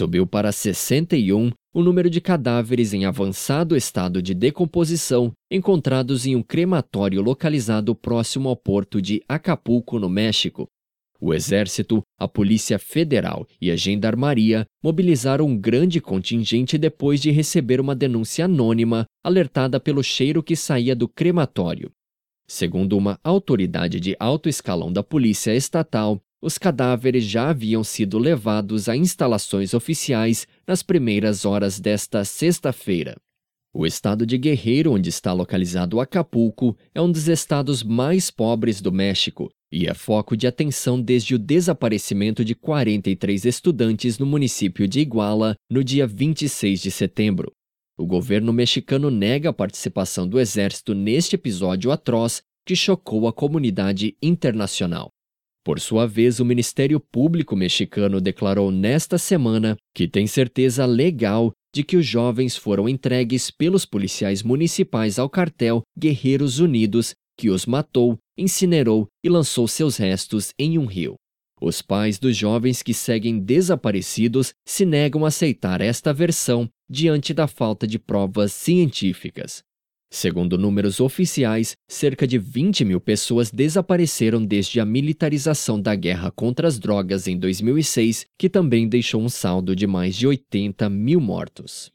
subiu para 61 o número de cadáveres em avançado estado de decomposição encontrados em um crematório localizado próximo ao porto de Acapulco, no México. O Exército, a Polícia Federal e a Gendarmeria mobilizaram um grande contingente depois de receber uma denúncia anônima alertada pelo cheiro que saía do crematório. Segundo uma autoridade de alto escalão da Polícia Estatal, os cadáveres já haviam sido levados a instalações oficiais nas primeiras horas desta sexta-feira. O estado de Guerreiro, onde está localizado Acapulco, é um dos estados mais pobres do México e é foco de atenção desde o desaparecimento de 43 estudantes no município de Iguala no dia 26 de setembro. O governo mexicano nega a participação do exército neste episódio atroz que chocou a comunidade internacional. Por sua vez, o Ministério Público mexicano declarou nesta semana que tem certeza legal de que os jovens foram entregues pelos policiais municipais ao cartel Guerreiros Unidos, que os matou, incinerou e lançou seus restos em um rio. Os pais dos jovens que seguem desaparecidos se negam a aceitar esta versão diante da falta de provas científicas. Segundo números oficiais, cerca de 20 mil pessoas desapareceram desde a militarização da guerra contra as drogas em 2006, que também deixou um saldo de mais de 80 mil mortos.